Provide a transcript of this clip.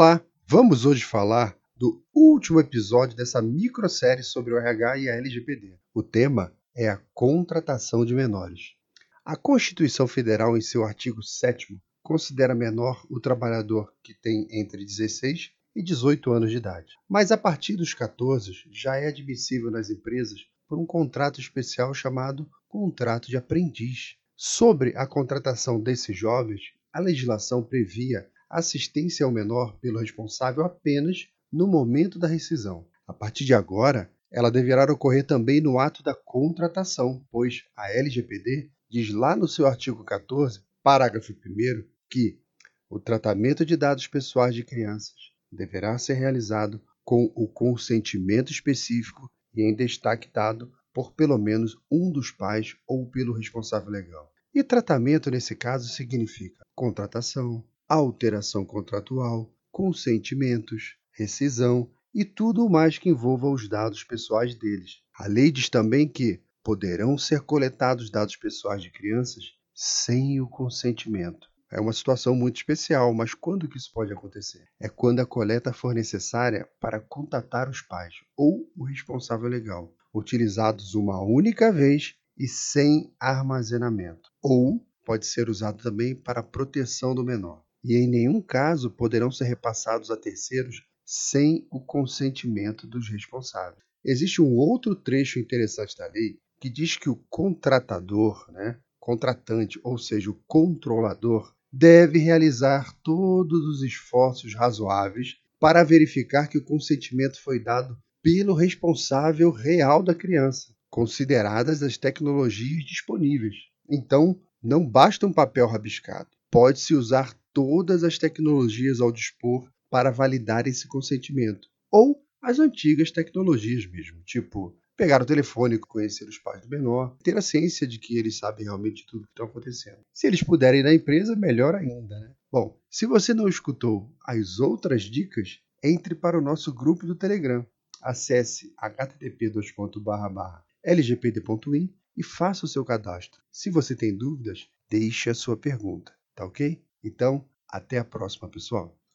Olá, vamos hoje falar do último episódio dessa microsérie sobre o RH e a LGPD. O tema é a contratação de menores. A Constituição Federal, em seu artigo 7 considera menor o trabalhador que tem entre 16 e 18 anos de idade. Mas a partir dos 14 já é admissível nas empresas por um contrato especial chamado contrato de aprendiz. Sobre a contratação desses jovens, a legislação previa assistência ao menor pelo responsável apenas no momento da rescisão. A partir de agora, ela deverá ocorrer também no ato da contratação, pois a LGPD diz lá no seu artigo 14, parágrafo 1, que o tratamento de dados pessoais de crianças deverá ser realizado com o consentimento específico e em destaque dado por pelo menos um dos pais ou pelo responsável legal. E tratamento nesse caso significa contratação, alteração contratual, consentimentos, rescisão e tudo o mais que envolva os dados pessoais deles. A lei diz também que poderão ser coletados dados pessoais de crianças sem o consentimento. É uma situação muito especial, mas quando que isso pode acontecer? É quando a coleta for necessária para contatar os pais ou o responsável legal, utilizados uma única vez e sem armazenamento. Ou pode ser usado também para proteção do menor. E em nenhum caso poderão ser repassados a terceiros sem o consentimento dos responsáveis. Existe um outro trecho interessante da lei que diz que o contratador, né, contratante, ou seja, o controlador, deve realizar todos os esforços razoáveis para verificar que o consentimento foi dado pelo responsável real da criança, consideradas as tecnologias disponíveis. Então, não basta um papel rabiscado. Pode-se usar todas as tecnologias ao dispor para validar esse consentimento. Ou as antigas tecnologias mesmo, tipo pegar o telefone, conhecer os pais do menor, ter a ciência de que eles sabem realmente tudo o que está acontecendo. Se eles puderem ir na empresa, melhor ainda, né? Bom, se você não escutou as outras dicas, entre para o nosso grupo do Telegram. Acesse http://lgpd.in e faça o seu cadastro. Se você tem dúvidas, deixe a sua pergunta, tá ok? Então, até a próxima, pessoal.